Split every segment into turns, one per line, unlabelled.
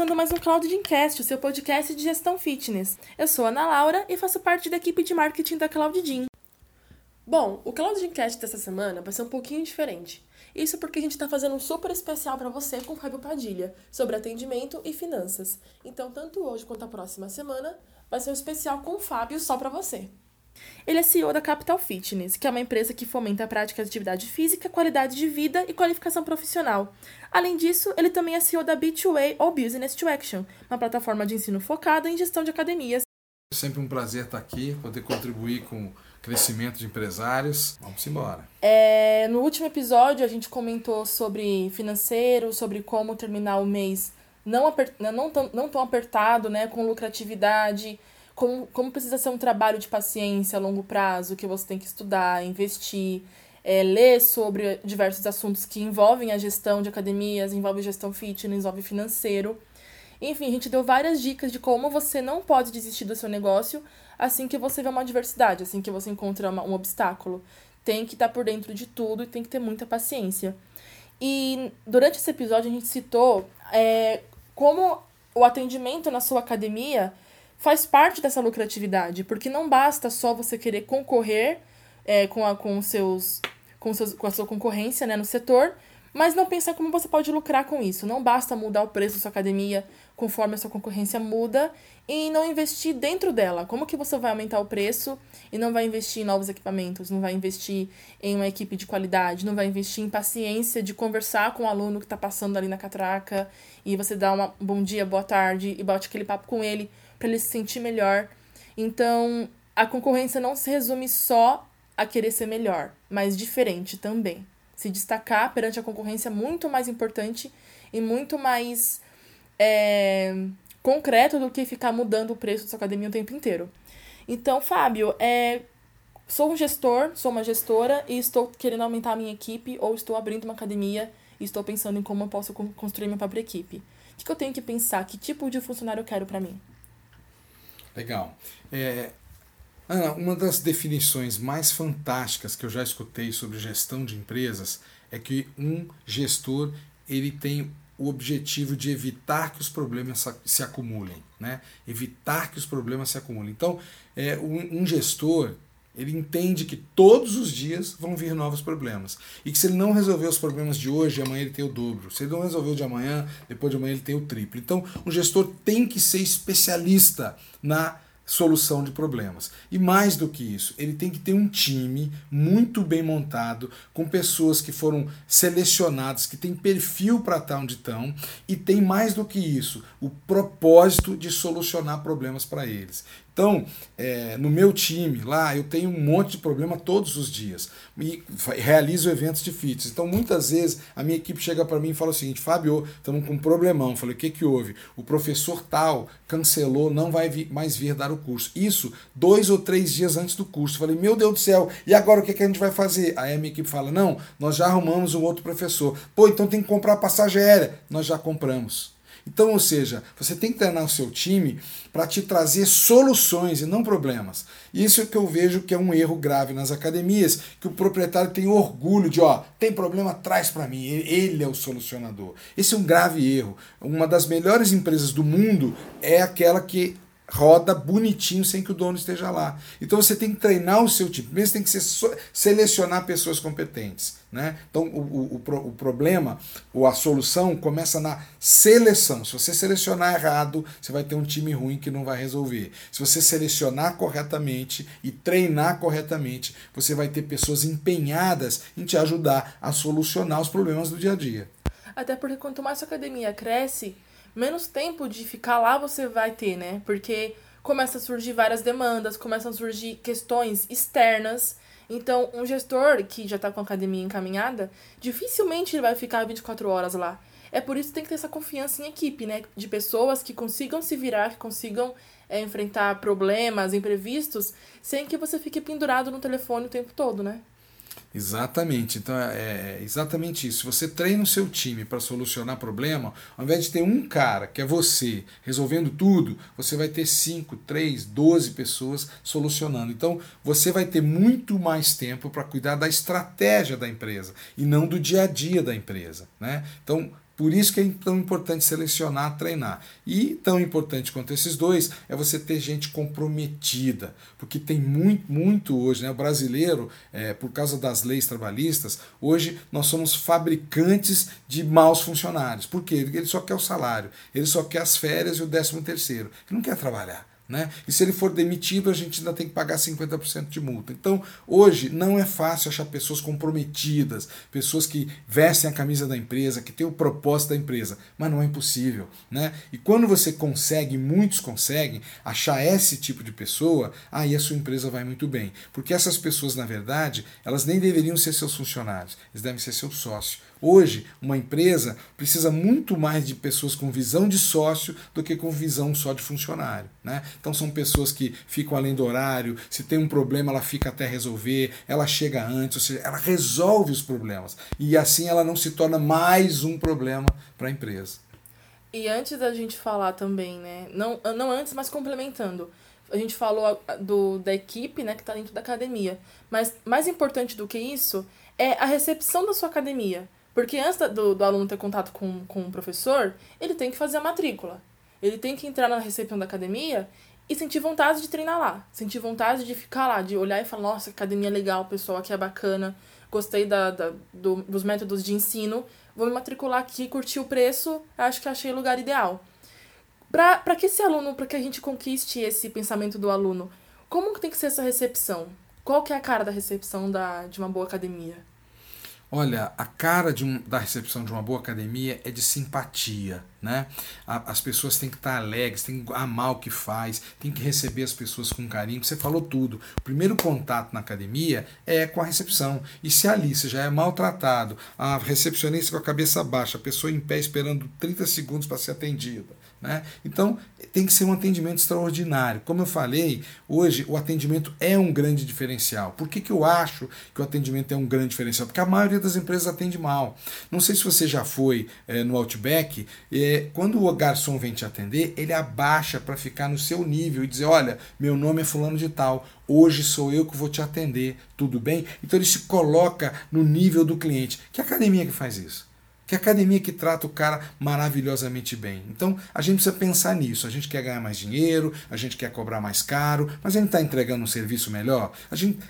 começando mais um Cloud Dreamcast, o seu podcast de gestão fitness. Eu sou Ana Laura e faço parte da equipe de marketing da Cloud Dream. Bom, o Cloud Dreamcast dessa semana vai ser um pouquinho diferente. Isso porque a gente está fazendo um super especial para você com o Fábio Padilha, sobre atendimento e finanças. Então, tanto hoje quanto a próxima semana, vai ser um especial com o Fábio só para você. Ele é CEO da Capital Fitness, que é uma empresa que fomenta a prática de atividade física, qualidade de vida e qualificação profissional. Além disso, ele também é CEO da B2A ou Business to Action, uma plataforma de ensino focada em gestão de academias.
É sempre um prazer estar aqui, poder contribuir com o crescimento de empresários. Vamos embora.
É, no último episódio, a gente comentou sobre financeiro, sobre como terminar o mês não, apert... não, tão, não tão apertado, né, com lucratividade como, como precisa ser um trabalho de paciência a longo prazo, que você tem que estudar, investir, é, ler sobre diversos assuntos que envolvem a gestão de academias, envolve gestão fitness, envolve financeiro. Enfim, a gente deu várias dicas de como você não pode desistir do seu negócio assim que você vê uma adversidade, assim que você encontra uma, um obstáculo. Tem que estar por dentro de tudo e tem que ter muita paciência. E durante esse episódio a gente citou é, como o atendimento na sua academia faz parte dessa lucratividade, porque não basta só você querer concorrer é, com, a, com, seus, com, seus, com a sua concorrência né, no setor, mas não pensar como você pode lucrar com isso. Não basta mudar o preço da sua academia conforme a sua concorrência muda e não investir dentro dela. Como que você vai aumentar o preço e não vai investir em novos equipamentos, não vai investir em uma equipe de qualidade, não vai investir em paciência de conversar com o aluno que está passando ali na catraca e você dá um bom dia, boa tarde e bate aquele papo com ele para ele se sentir melhor. Então, a concorrência não se resume só a querer ser melhor, mas diferente também. Se destacar perante a concorrência é muito mais importante e muito mais é, concreto do que ficar mudando o preço da sua academia o tempo inteiro. Então, Fábio, é, sou um gestor, sou uma gestora e estou querendo aumentar a minha equipe ou estou abrindo uma academia e estou pensando em como eu posso construir minha própria equipe. O que eu tenho que pensar? Que tipo de funcionário eu quero para mim?
Legal. É, Ana, uma das definições mais fantásticas que eu já escutei sobre gestão de empresas é que um gestor ele tem o objetivo de evitar que os problemas se acumulem, né? Evitar que os problemas se acumulem. Então, é, um, um gestor ele entende que todos os dias vão vir novos problemas. E que se ele não resolver os problemas de hoje, amanhã ele tem o dobro. Se ele não resolveu de amanhã, depois de amanhã ele tem o triplo. Então, um gestor tem que ser especialista na solução de problemas. E mais do que isso, ele tem que ter um time muito bem montado, com pessoas que foram selecionadas, que têm perfil para estar onde estão, e tem mais do que isso, o propósito de solucionar problemas para eles. Então, é, no meu time lá, eu tenho um monte de problema todos os dias e realizo eventos de fitness. Então, muitas vezes, a minha equipe chega para mim e fala o seguinte: Fábio, estamos com um problemão. Eu falei: o que, que houve? O professor tal cancelou, não vai mais vir dar o curso. Isso dois ou três dias antes do curso. Eu falei: meu Deus do céu, e agora o que, que a gente vai fazer? Aí a minha equipe fala: não, nós já arrumamos um outro professor. Pô, então tem que comprar passagem aérea. Nós já compramos. Então, ou seja, você tem que treinar o seu time para te trazer soluções e não problemas. Isso é que eu vejo que é um erro grave nas academias, que o proprietário tem orgulho de, ó, tem problema, traz para mim, ele é o solucionador. Esse é um grave erro. Uma das melhores empresas do mundo é aquela que roda bonitinho sem que o dono esteja lá. Então você tem que treinar o seu time. Primeiro você tem que ser, selecionar pessoas competentes. Né? Então o, o, o problema, ou a solução, começa na seleção. Se você selecionar errado, você vai ter um time ruim que não vai resolver. Se você selecionar corretamente e treinar corretamente, você vai ter pessoas empenhadas em te ajudar a solucionar os problemas do dia a dia.
Até porque quanto mais sua academia cresce, menos tempo de ficar lá você vai ter, né? Porque começa a surgir várias demandas, começam a surgir questões externas. Então, um gestor que já está com a academia encaminhada, dificilmente ele vai ficar 24 horas lá. É por isso que tem que ter essa confiança em equipe, né? De pessoas que consigam se virar, que consigam é, enfrentar problemas, imprevistos, sem que você fique pendurado no telefone o tempo todo, né?
Exatamente. Então é, é exatamente isso. Você treina o seu time para solucionar problema, ao invés de ter um cara, que é você, resolvendo tudo, você vai ter 5, 3, 12 pessoas solucionando. Então você vai ter muito mais tempo para cuidar da estratégia da empresa e não do dia a dia da empresa. Né? Então Por isso que é tão importante selecionar, treinar. E tão importante quanto esses dois é você ter gente comprometida, porque tem muito, muito hoje, né? O brasileiro, é, por causa das leis trabalhistas, hoje nós somos fabricantes de maus funcionários. Por quê? Porque ele só quer o salário, ele só quer as férias e o décimo terceiro. Ele não quer trabalhar. Né? E se ele for demitido, a gente ainda tem que pagar 50% de multa. Então, hoje, não é fácil achar pessoas comprometidas, pessoas que vestem a camisa da empresa, que têm o propósito da empresa, mas não é impossível. Né? E quando você consegue, muitos conseguem, achar esse tipo de pessoa, aí a sua empresa vai muito bem. Porque essas pessoas, na verdade, elas nem deveriam ser seus funcionários, eles devem ser seus sócios. Hoje, uma empresa precisa muito mais de pessoas com visão de sócio do que com visão só de funcionário. Né? Então, são pessoas que ficam além do horário, se tem um problema, ela fica até resolver, ela chega antes, ou seja, ela resolve os problemas. E assim ela não se torna mais um problema para a empresa.
E antes da gente falar também, né? Não, não antes, mas complementando. A gente falou do, da equipe né, que está dentro da academia. Mas mais importante do que isso é a recepção da sua academia. Porque antes do, do aluno ter contato com, com o professor, ele tem que fazer a matrícula. Ele tem que entrar na recepção da academia e sentir vontade de treinar lá. Sentir vontade de ficar lá, de olhar e falar, nossa, academia é legal, pessoal aqui é bacana, gostei da, da, do, dos métodos de ensino, vou me matricular aqui, curtir o preço, acho que achei o lugar ideal. Para que esse aluno, para que a gente conquiste esse pensamento do aluno, como tem que ser essa recepção? Qual que é a cara da recepção da, de uma boa academia?
Olha, a cara um, da recepção de uma boa academia é de simpatia. Né? as pessoas têm que estar alegres, têm que amar o que faz, têm que receber as pessoas com carinho. Você falou tudo. O primeiro contato na academia é com a recepção. E se ali você já é maltratado, a recepcionista com a cabeça baixa, a pessoa em pé esperando 30 segundos para ser atendida né? Então tem que ser um atendimento extraordinário. Como eu falei, hoje o atendimento é um grande diferencial. Por que, que eu acho que o atendimento é um grande diferencial? Porque a maioria das empresas atende mal. Não sei se você já foi é, no Outback, é, quando o garçom vem te atender, ele abaixa para ficar no seu nível e dizer: Olha, meu nome é Fulano de Tal, hoje sou eu que vou te atender, tudo bem? Então ele se coloca no nível do cliente. Que academia que faz isso? Que academia que trata o cara maravilhosamente bem. Então a gente precisa pensar nisso. A gente quer ganhar mais dinheiro, a gente quer cobrar mais caro, mas a gente está entregando um serviço melhor. A gente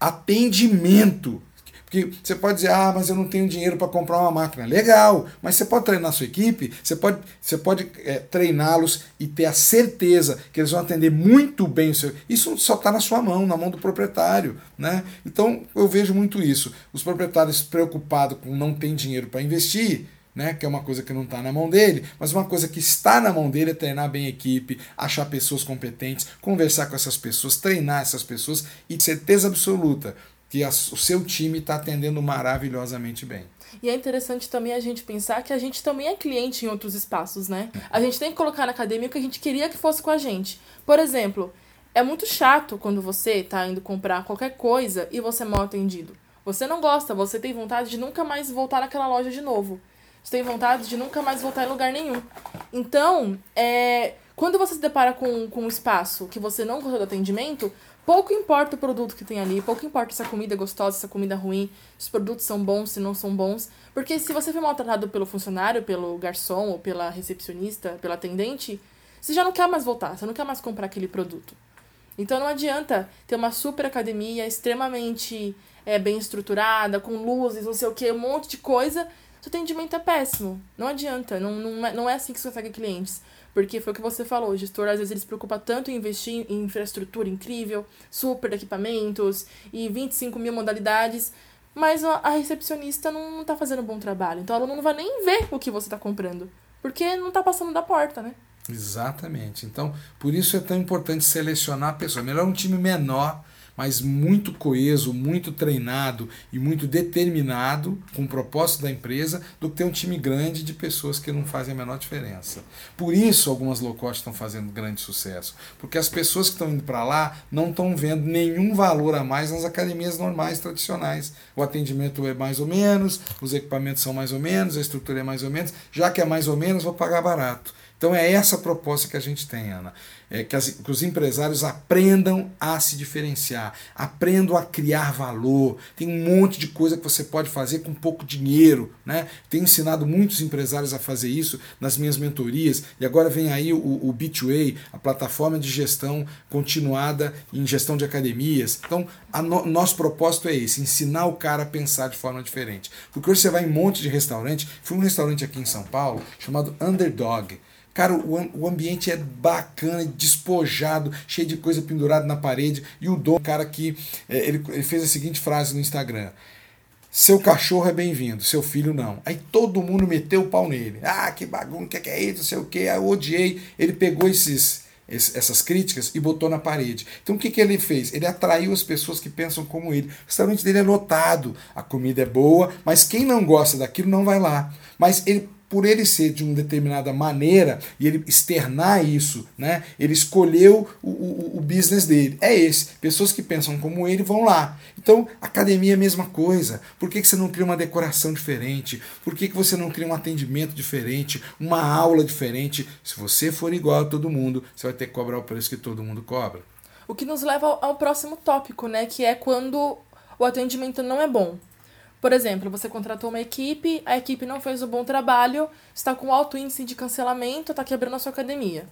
atendimento porque você pode dizer, ah, mas eu não tenho dinheiro para comprar uma máquina. Legal, mas você pode treinar a sua equipe, você pode, você pode é, treiná-los e ter a certeza que eles vão atender muito bem o seu. Isso só está na sua mão, na mão do proprietário. Né? Então eu vejo muito isso. Os proprietários preocupados com não ter dinheiro para investir. Né, que é uma coisa que não está na mão dele, mas uma coisa que está na mão dele é treinar bem a equipe, achar pessoas competentes, conversar com essas pessoas, treinar essas pessoas e certeza absoluta, que a, o seu time está atendendo maravilhosamente bem.
E é interessante também a gente pensar que a gente também é cliente em outros espaços, né? A gente tem que colocar na academia o que a gente queria que fosse com a gente. Por exemplo, é muito chato quando você está indo comprar qualquer coisa e você é mal atendido. Você não gosta, você tem vontade de nunca mais voltar naquela loja de novo. Você tem vontade de nunca mais voltar em lugar nenhum. Então, é, quando você se depara com, com um espaço que você não gostou do atendimento, Pouco importa o produto que tem ali, pouco importa se a comida é gostosa, se a comida é ruim, se os produtos são bons, se não são bons. Porque se você foi maltratado pelo funcionário, pelo garçom, ou pela recepcionista, pela atendente, você já não quer mais voltar, você não quer mais comprar aquele produto. Então não adianta ter uma super academia extremamente é, bem estruturada, com luzes, não sei o que, um monte de coisa. Seu atendimento é péssimo. Não adianta, não, não, é, não é assim que você consegue clientes. Porque foi o que você falou, o gestor às vezes ele se preocupa tanto em investir em infraestrutura incrível, super equipamentos e 25 mil modalidades, mas a recepcionista não está fazendo um bom trabalho. Então aluno não vai nem ver o que você está comprando, porque não está passando da porta, né?
Exatamente. Então, por isso é tão importante selecionar a pessoa. Melhor um time menor mas muito coeso, muito treinado e muito determinado com o propósito da empresa, do que ter um time grande de pessoas que não fazem a menor diferença. Por isso, algumas low cost estão fazendo grande sucesso, porque as pessoas que estão indo para lá não estão vendo nenhum valor a mais nas academias normais, tradicionais. O atendimento é mais ou menos, os equipamentos são mais ou menos, a estrutura é mais ou menos, já que é mais ou menos, vou pagar barato. Então é essa a proposta que a gente tem, Ana. É que, as, que os empresários aprendam a se diferenciar, aprendam a criar valor. Tem um monte de coisa que você pode fazer com pouco dinheiro. Né? Tenho ensinado muitos empresários a fazer isso nas minhas mentorias, e agora vem aí o, o B2A, a plataforma de gestão continuada em gestão de academias. Então, a no, nosso propósito é esse: ensinar o cara a pensar de forma diferente. Porque hoje você vai em um monte de restaurante. Fui um restaurante aqui em São Paulo chamado Underdog. Cara, o, o ambiente é bacana, despojado, cheio de coisa pendurada na parede. E o dono, cara que é, ele, ele fez a seguinte frase no Instagram: seu cachorro é bem-vindo, seu filho não. Aí todo mundo meteu o pau nele. Ah, que bagunça, que, que é isso, não sei o que. eu odiei. Ele pegou esses, essas críticas e botou na parede. Então o que, que ele fez? Ele atraiu as pessoas que pensam como ele. O restaurante dele é lotado, a comida é boa, mas quem não gosta daquilo não vai lá. Mas ele por ele ser de uma determinada maneira e ele externar isso, né? Ele escolheu o, o, o, business dele. É esse. Pessoas que pensam como ele vão lá. Então, academia é a mesma coisa. Por que, que você não cria uma decoração diferente? Por que, que você não cria um atendimento diferente? Uma aula diferente? Se você for igual a todo mundo, você vai ter que cobrar o preço que todo mundo cobra.
O que nos leva ao, ao próximo tópico, né? Que é quando o atendimento não é bom. Por exemplo, você contratou uma equipe, a equipe não fez um bom trabalho, está com alto índice de cancelamento, está quebrando a sua academia.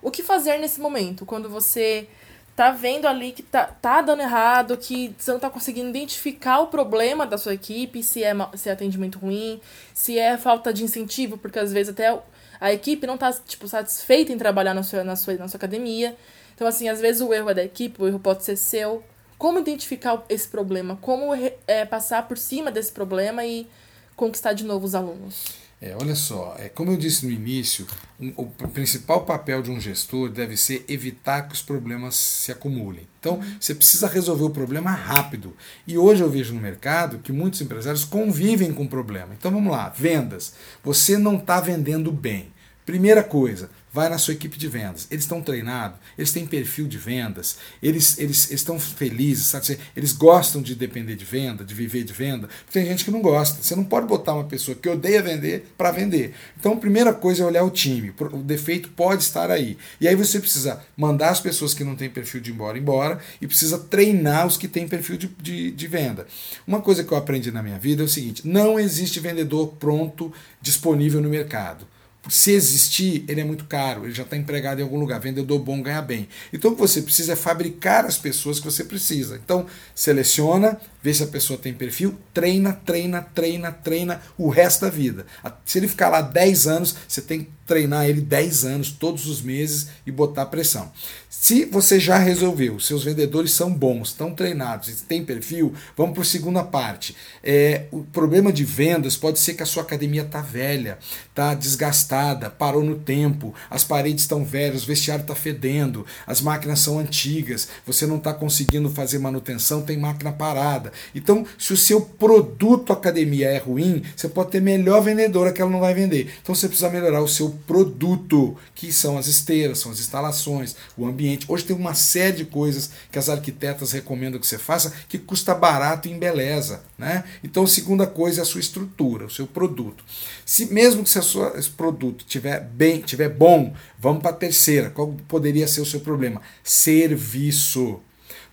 O que fazer nesse momento, quando você tá vendo ali que tá, tá dando errado, que você não tá conseguindo identificar o problema da sua equipe, se é, se é atendimento ruim, se é falta de incentivo, porque às vezes até a equipe não tá, tipo, satisfeita em trabalhar na sua, na sua, na sua academia. Então, assim, às vezes o erro é da equipe, o erro pode ser seu. Como identificar esse problema? Como é, passar por cima desse problema e conquistar de novo os alunos?
É, olha só, é, como eu disse no início, um, o principal papel de um gestor deve ser evitar que os problemas se acumulem. Então, uhum. você precisa resolver o problema rápido. E hoje eu vejo no mercado que muitos empresários convivem com o problema. Então vamos lá, vendas. Você não está vendendo bem. Primeira coisa, vai na sua equipe de vendas. Eles estão treinados, eles têm perfil de vendas, eles, eles, estão felizes, sabe? eles gostam de depender de venda, de viver de venda. Tem gente que não gosta. Você não pode botar uma pessoa que odeia vender para vender. Então, a primeira coisa é olhar o time. O defeito pode estar aí. E aí você precisa mandar as pessoas que não têm perfil de embora embora e precisa treinar os que têm perfil de, de, de venda. Uma coisa que eu aprendi na minha vida é o seguinte: não existe vendedor pronto disponível no mercado se existir, ele é muito caro, ele já está empregado em algum lugar. Vendedor bom ganha bem. Então o que você precisa é fabricar as pessoas que você precisa. Então seleciona, vê se a pessoa tem perfil, treina, treina, treina, treina o resto da vida. Se ele ficar lá 10 anos, você tem treinar ele 10 anos, todos os meses e botar pressão. Se você já resolveu, seus vendedores são bons, estão treinados, têm perfil, vamos para a segunda parte. É, o problema de vendas pode ser que a sua academia está velha, está desgastada, parou no tempo, as paredes estão velhas, o vestiário está fedendo, as máquinas são antigas, você não está conseguindo fazer manutenção, tem máquina parada. Então, se o seu produto academia é ruim, você pode ter melhor vendedora que ela não vai vender. Então, você precisa melhorar o seu produto, que são as esteiras, são as instalações, o ambiente. Hoje tem uma série de coisas que as arquitetas recomendam que você faça que custa barato e embeleza. Né? Então, segunda coisa é a sua estrutura, o seu produto. Se mesmo que seu produto tiver bem, tiver bom, vamos para a terceira. Qual poderia ser o seu problema? Serviço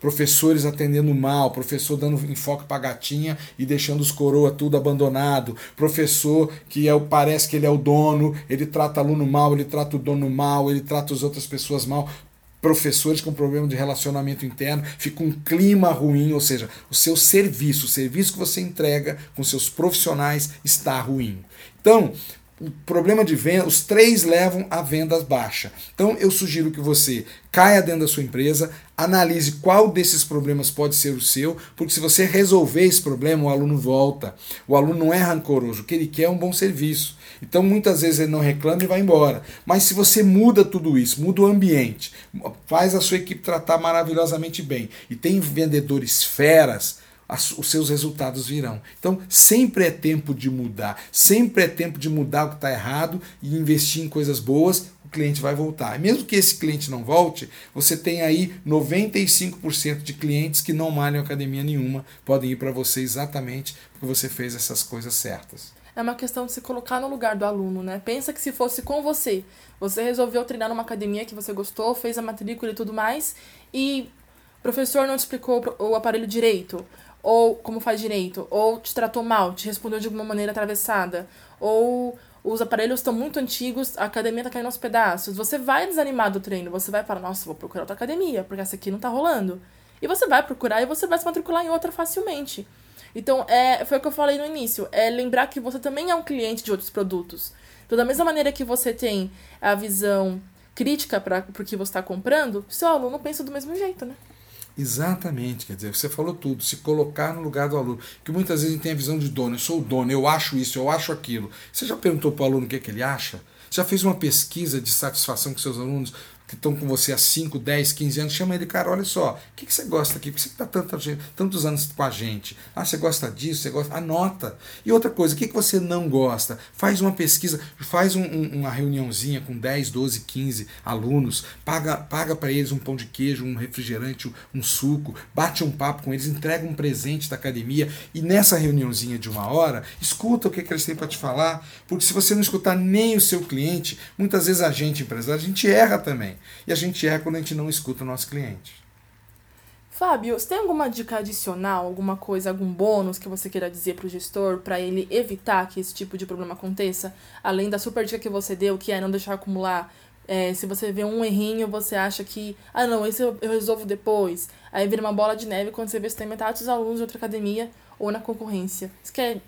professores atendendo mal, professor dando enfoque para gatinha e deixando os coroa tudo abandonado, professor que é o, parece que ele é o dono, ele trata aluno mal, ele trata o dono mal, ele trata as outras pessoas mal, professores com problema de relacionamento interno, fica um clima ruim, ou seja, o seu serviço, o serviço que você entrega com seus profissionais está ruim. Então, o problema de venda, os três levam a vendas baixa. Então eu sugiro que você caia dentro da sua empresa, analise qual desses problemas pode ser o seu, porque se você resolver esse problema, o aluno volta. O aluno não é rancoroso, o que ele quer é um bom serviço. Então muitas vezes ele não reclama e vai embora. Mas se você muda tudo isso, muda o ambiente, faz a sua equipe tratar maravilhosamente bem e tem vendedores feras, os seus resultados virão. Então, sempre é tempo de mudar, sempre é tempo de mudar o que está errado e investir em coisas boas, o cliente vai voltar. Mesmo que esse cliente não volte, você tem aí 95% de clientes que não malham academia nenhuma, podem ir para você exatamente porque você fez essas coisas certas.
é uma questão de se colocar no lugar do aluno, né? Pensa que se fosse com você, você resolveu treinar numa academia que você gostou, fez a matrícula e tudo mais, e o professor não te explicou o aparelho direito, ou como faz direito, ou te tratou mal, te respondeu de alguma maneira atravessada, ou os aparelhos estão muito antigos, a academia tá caindo aos pedaços. Você vai desanimar do treino, você vai falar, nossa, vou procurar outra academia, porque essa aqui não tá rolando. E você vai procurar e você vai se matricular em outra facilmente. Então, é, foi o que eu falei no início, é lembrar que você também é um cliente de outros produtos. Então, da mesma maneira que você tem a visão crítica para o que você está comprando, seu aluno pensa do mesmo jeito, né?
Exatamente, quer dizer, você falou tudo, se colocar no lugar do aluno. Que muitas vezes a gente tem a visão de dono, eu sou o dono, eu acho isso, eu acho aquilo. Você já perguntou para o aluno o que, é que ele acha? Já fez uma pesquisa de satisfação com seus alunos? Que estão com você há 5, 10, 15 anos, chama ele, cara, olha só, o que, que você gosta aqui? Por que você está tanto, tantos anos com a gente? Ah, você gosta disso, você gosta. Anota. E outra coisa, o que, que você não gosta? Faz uma pesquisa, faz um, um, uma reuniãozinha com 10, 12, 15 alunos, paga, paga para eles um pão de queijo, um refrigerante, um suco, bate um papo com eles, entrega um presente da academia e nessa reuniãozinha de uma hora, escuta o que, que eles têm para te falar, porque se você não escutar nem o seu cliente, muitas vezes a gente, empresário, a gente erra também. E a gente erra quando a gente não escuta o nosso cliente.
Fábio, você tem alguma dica adicional, alguma coisa, algum bônus que você queira dizer para o gestor para ele evitar que esse tipo de problema aconteça? Além da super dica que você deu, que é não deixar acumular. É, se você vê um errinho, você acha que, ah, não, esse eu, eu resolvo depois. Aí vira uma bola de neve quando você vê se tem metade dos alunos de outra academia ou na concorrência. Você quer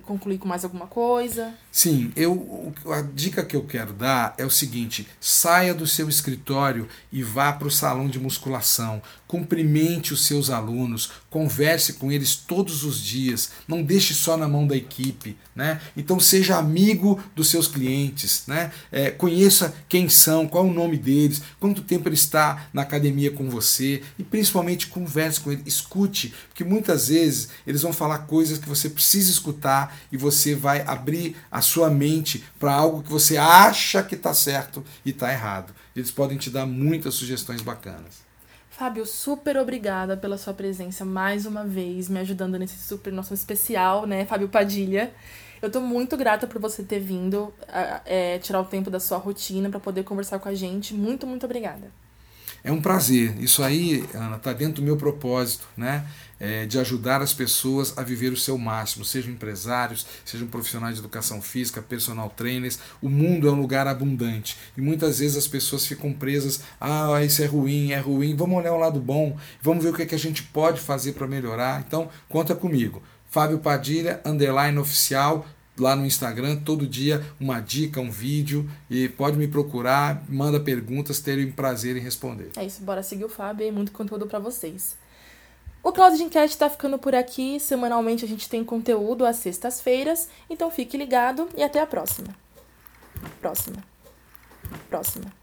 concluir com mais alguma coisa?
Sim, eu, a dica que eu quero dar é o seguinte: saia do seu escritório e vá para o salão de musculação, cumprimente os seus alunos, converse com eles todos os dias, não deixe só na mão da equipe, né? Então seja amigo dos seus clientes, né? É, conheça quem são, qual é o nome deles, quanto tempo ele está na academia com você e principalmente converse com ele, escute, porque muitas vezes eles vão falar coisas que você precisa escutar e você vai abrir a sua mente para algo que você acha que está certo e está errado. Eles podem te dar muitas sugestões bacanas.
Fábio, super obrigada pela sua presença mais uma vez, me ajudando nesse super nosso especial, né, Fábio Padilha. Eu tô muito grata por você ter vindo é, tirar o tempo da sua rotina para poder conversar com a gente. Muito, muito obrigada.
É um prazer. Isso aí, Ana, está dentro do meu propósito, né? É, de ajudar as pessoas a viver o seu máximo, sejam empresários, sejam profissionais de educação física, personal trainers. O mundo é um lugar abundante e muitas vezes as pessoas ficam presas. Ah, isso é ruim, é ruim. Vamos olhar o lado bom, vamos ver o que, é que a gente pode fazer para melhorar. Então, conta comigo. Fábio Padilha, underline oficial, lá no Instagram, todo dia uma dica, um vídeo e pode me procurar, manda perguntas, terei prazer em responder.
É isso, bora seguir o Fábio e muito conteúdo para vocês. O Cloud de Enquete está ficando por aqui. Semanalmente a gente tem conteúdo às sextas-feiras, então fique ligado e até a próxima. Próxima. Próxima.